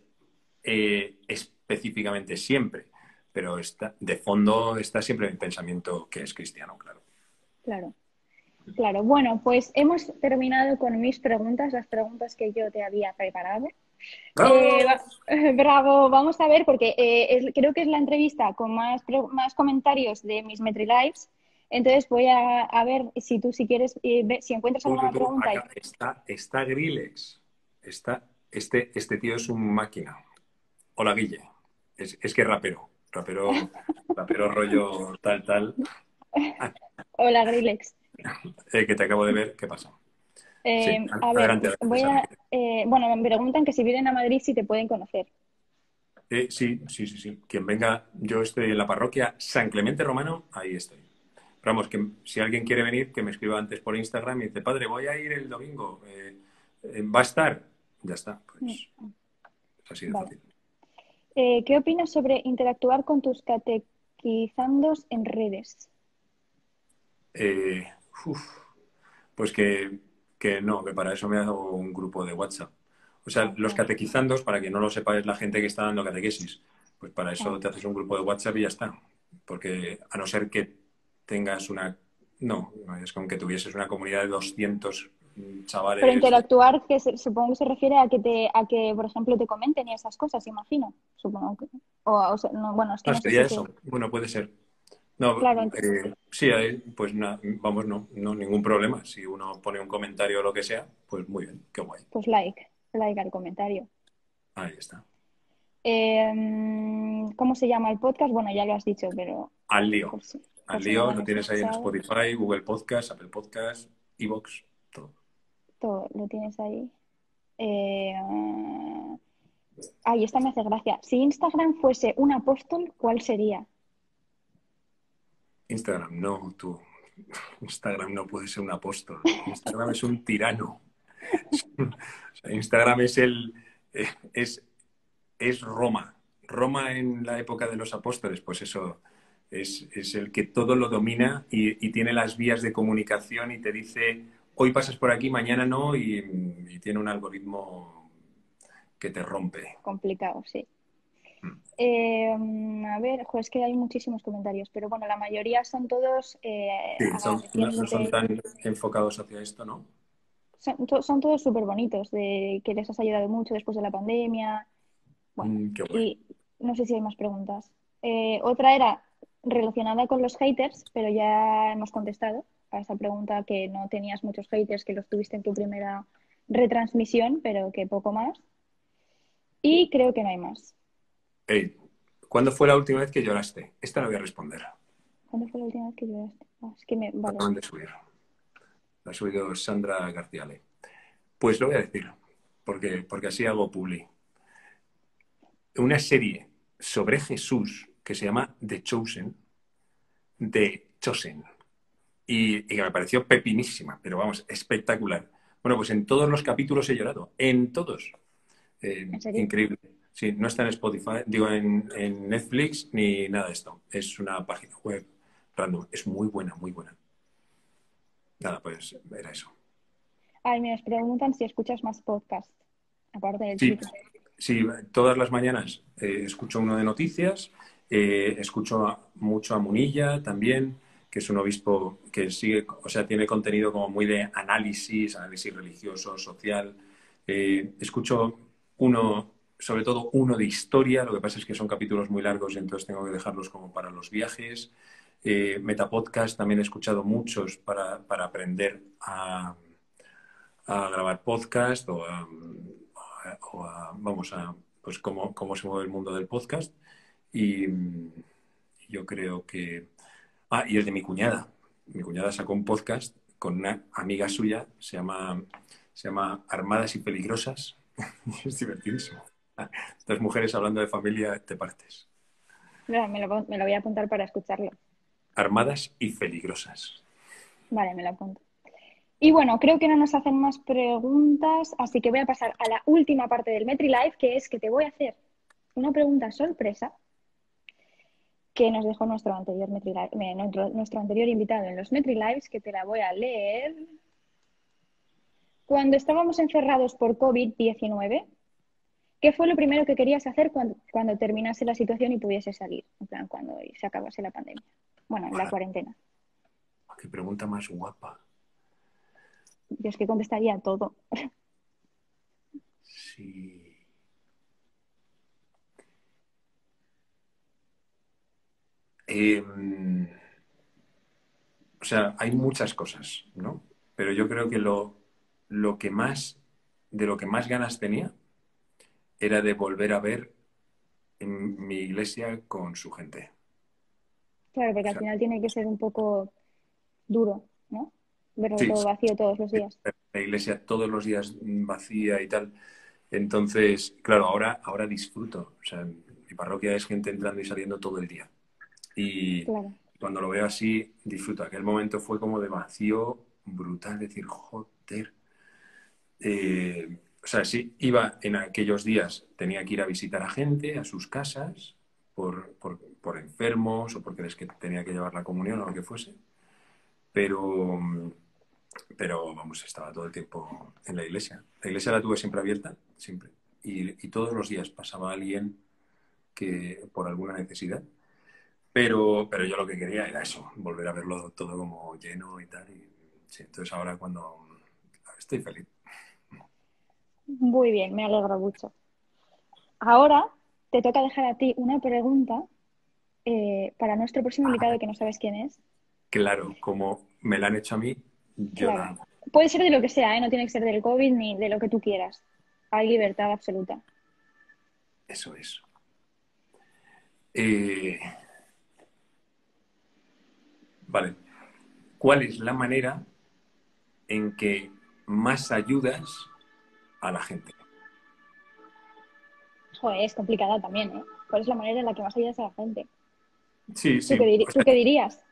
eh, específicamente siempre, pero está, de fondo está siempre mi pensamiento que es cristiano, claro. Claro. Claro, bueno, pues hemos terminado con mis preguntas, las preguntas que yo te había preparado. ¡Bravo! Eh, vamos a ver, porque eh, creo que es la entrevista con más, más comentarios de mis MetriLives. Entonces voy a, ver si tú, si quieres, eh, si encuentras alguna pregunta. está, está Grillex. Está, este, este tío es un máquina. Hola, Guille. Es, es que rapero. Rapero, rapero rollo tal, tal. Hola, Grillex. Eh, que te acabo de ver, ¿qué pasa? Eh, a ver, voy a, eh, bueno, me preguntan que si vienen a Madrid si te pueden conocer. sí, sí, sí, sí. Quien venga, yo estoy en la parroquia San Clemente Romano, ahí estoy. Pero vamos, que si alguien quiere venir, que me escriba antes por Instagram y dice, padre, voy a ir el domingo, ¿va a estar? Ya está, pues mm. así de fácil. ¿Qué opinas sobre interactuar con tus catequizandos en redes? Eh, pues que, no, que para eso me hago un grupo de WhatsApp. O sea, los catequizandos, para que no lo sepa, es la gente que está dando catequesis. Pues para eso te haces un grupo de WhatsApp y ya está. Porque a no ser que tengas una... No, es como que tuvieses una comunidad de 200 chavales. Pero interactuar, que supongo que se refiere a que, te, a que, por ejemplo, te comenten y esas cosas, imagino. Supongo que. O, bueno, es que no, sería eso. Bueno, puede ser. No, claro, eh, sí, pues vamos, no, no, ningún problema. Si uno pone un comentario o lo que sea, pues muy bien, qué guay. Pues like, like al comentario. Ahí está. Em, ¿Cómo se llama el podcast? Bueno, ya lo has dicho, pero... Al lío. Al lío, lo tienes ahí en Spotify, Google Podcast, Apple Podcast, Evox, todo. Todo, lo tienes ahí. Eh... Ay, esta me hace gracia. Si Instagram fuese un apóstol, ¿cuál sería? Instagram, no, tú. Instagram no puede ser un apóstol. Instagram es un tirano. Instagram es el es, es Roma. Roma en la época de los apóstoles, pues eso es, el que todo lo domina y, tiene las vías de comunicación y te dice hoy pasas por aquí, mañana no, y, tiene un algoritmo que te rompe. Complicado, sí. Em, a ver, es que hay muchísimos comentarios, pero bueno, la mayoría son todos. Eh, son, no son tan enfocados hacia esto, ¿no? Son, todos súper bonitos, de que les has ayudado mucho después de la pandemia. Bueno, mm, y no sé si hay más preguntas. Eh, otra era relacionada con los haters, pero ya hemos contestado a esa pregunta que no tenías muchos haters, que los tuviste en tu primera retransmisión, pero que poco más. Y creo que no hay más. ¿Cuándo fue la última vez que lloraste? Esta la voy a responder. ¿Cuándo fue la última vez que lloraste? Ah, es que me... Vale. de subir. La ha subido Sandra Garciale. Pues lo voy a decir, porque, porque así hago publi. Una serie sobre Jesús que se llama The Chosen, de Chosen. Y, que me pareció pepinísima, pero vamos, espectacular. Bueno, pues en todos los capítulos he llorado, en todos. Eh, increíble. Sí, no está en Spotify, digo en, en, Netflix ni nada de esto. Es una página web random. Es muy buena, muy buena. Nada, pues era eso. Ay, me preguntan si escuchas más podcast, aparte del sí, sí, todas las mañanas eh, escucho uno de noticias, eh, escucho mucho a Munilla también, que es un obispo que sigue, o sea, tiene contenido como muy de análisis, análisis religioso, social. Eh, escucho uno, sobre todo uno de historia, lo que pasa es que son capítulos muy largos y entonces tengo que dejarlos como para los viajes. Eh, Metapodcast también he escuchado muchos para, aprender a, grabar podcast o a, vamos a, pues cómo, cómo se mueve el mundo del podcast. Y yo creo que... Ah, y el de mi cuñada. Mi cuñada sacó un podcast con una amiga suya, se llama, se llama Armadas y Peligrosas. es divertidísimo. Estas mujeres hablando de familia te partes. me, lo, me lo voy a apuntar para escucharlo armadas y peligrosas. Vale, me la apunto. Y bueno, creo que no nos hacen más preguntas, así que voy a pasar a la última parte del MetriLive, que es que te voy a hacer una pregunta sorpresa que nos dejó nuestro anterior, eh, nuestro, anterior invitado en los MetriLives, que te la voy a leer. Cuando estábamos encerrados por COVID-19, ¿qué fue lo primero que querías hacer cuando, cuando terminase la situación y pudiese salir? En plan, cuando se acabase la pandemia. Bueno, en la cuarentena. Qué pregunta más guapa. Yo es que contestaría todo. Sí. Em, o sea, hay muchas cosas, ¿no? Pero yo creo que lo, lo que más, de lo que más ganas tenía, era de volver a ver en mi iglesia con su gente. Claro, porque al final tiene que ser un poco duro, ¿no? Verlo todo vacío todos los días. La iglesia todos los días vacía y tal. Entonces, claro, ahora, ahora disfruto. O sea, mi parroquia es gente entrando y saliendo todo el día. Y cuando lo veo así, disfruto. Aquel momento fue como de vacío brutal, decir, joder. Eh, o sea, sí, iba en aquellos días, tenía que ir a visitar a gente, a sus casas, por, por, por enfermos o porque les que tenía que llevar la comunión o lo que fuese. Pero, pero, vamos, estaba todo el tiempo en la iglesia. La iglesia la tuve siempre abierta, siempre. Y, y todos los días pasaba alguien que por alguna necesidad. Pero, pero yo lo que quería era eso, volver a verlo todo como lleno y tal. Y, entonces ahora cuando estoy feliz. Muy bien, me alegro mucho. Ahora te toca dejar a ti una pregunta eh, para nuestro próximo invitado que no sabes quién es. Claro, como me la han hecho a mí, yo Puede ser de lo que sea, ¿eh? no tiene que ser del COVID ni de lo que tú quieras. Hay libertad absoluta. Eso es. Eh, vale. ¿Cuál es la manera en que más ayudas a la gente? Joder, es complicada también, ¿eh? ¿Cuál es la manera en la que más ayudas a la gente? Sí, sí. ¿Tú qué, dirías?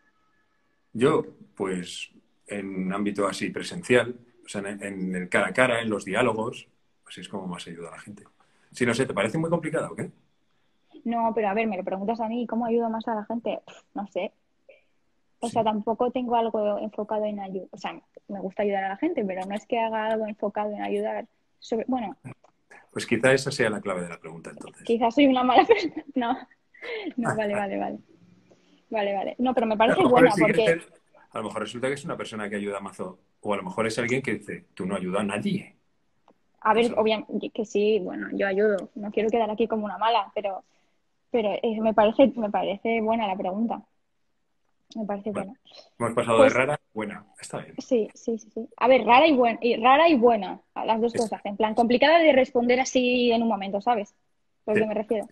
Yo, pues, en ámbito así presencial, o sea, en, el cara a cara, en los diálogos, así es como más ayuda a la gente. Si no sé, ¿te parece muy complicado o qué? No, pero a ver, me lo preguntas a mí, ¿cómo ayudo más a la gente? no sé. O sea, tampoco tengo algo enfocado en ayudar. O sea, me gusta ayudar a la gente, pero no es que haga algo enfocado en ayudar. Sobre... Bueno. Pues quizá esa sea la clave de la pregunta, entonces. Quizás soy una mala persona. No. No, vale, vale, vale. Vale, vale. No, pero me parece buena porque. a lo mejor resulta que es una persona que ayuda a mazo. O a lo mejor es alguien que dice, tú no ayudas a nadie. A ver, obviamente que sí, bueno, yo ayudo. No quiero quedar aquí como una mala, pero, pero eh, me, parece, me parece buena la pregunta. Me parece buena. Hemos pasado de pues rara a buena. Está bien. Sí, sí, sí, sí. A ver, rara y, buena, y rara y buena. Las dos cosas. En plan, complicada de responder así en un momento, ¿sabes? Por lo que me refiero.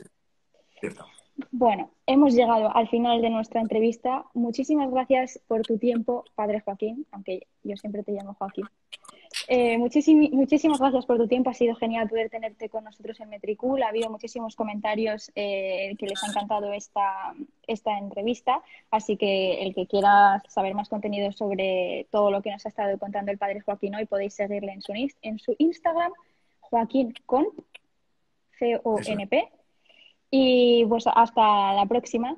Cierto. Bueno, hemos llegado al final de nuestra entrevista. Muchísimas gracias por tu tiempo, padre Joaquín, aunque yo siempre te llamo Joaquín. Eh, muchísimas gracias por tu tiempo. Ha sido genial poder tenerte con nosotros en Metricool. Ha habido muchísimos comentarios eh, que les ha encantado esta, esta entrevista. Así que el que quiera saber más contenido sobre todo lo que nos ha estado contando el padre Joaquín hoy, podéis seguirle en su, en su Instagram, Joaquín con C-O-N-P. Y pues hasta la próxima.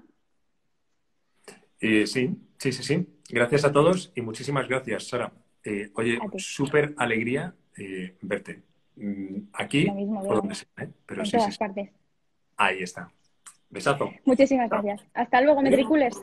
sí, sí, sí, sí. Gracias a todos y muchísimas gracias, Sara. Eh, oye, súper alegría eh, verte. Mm, aquí donde sea, ¿eh? Pero en todas partes. Ahí está. Besazo. Muchísimas gracias. Hasta luego, metricules.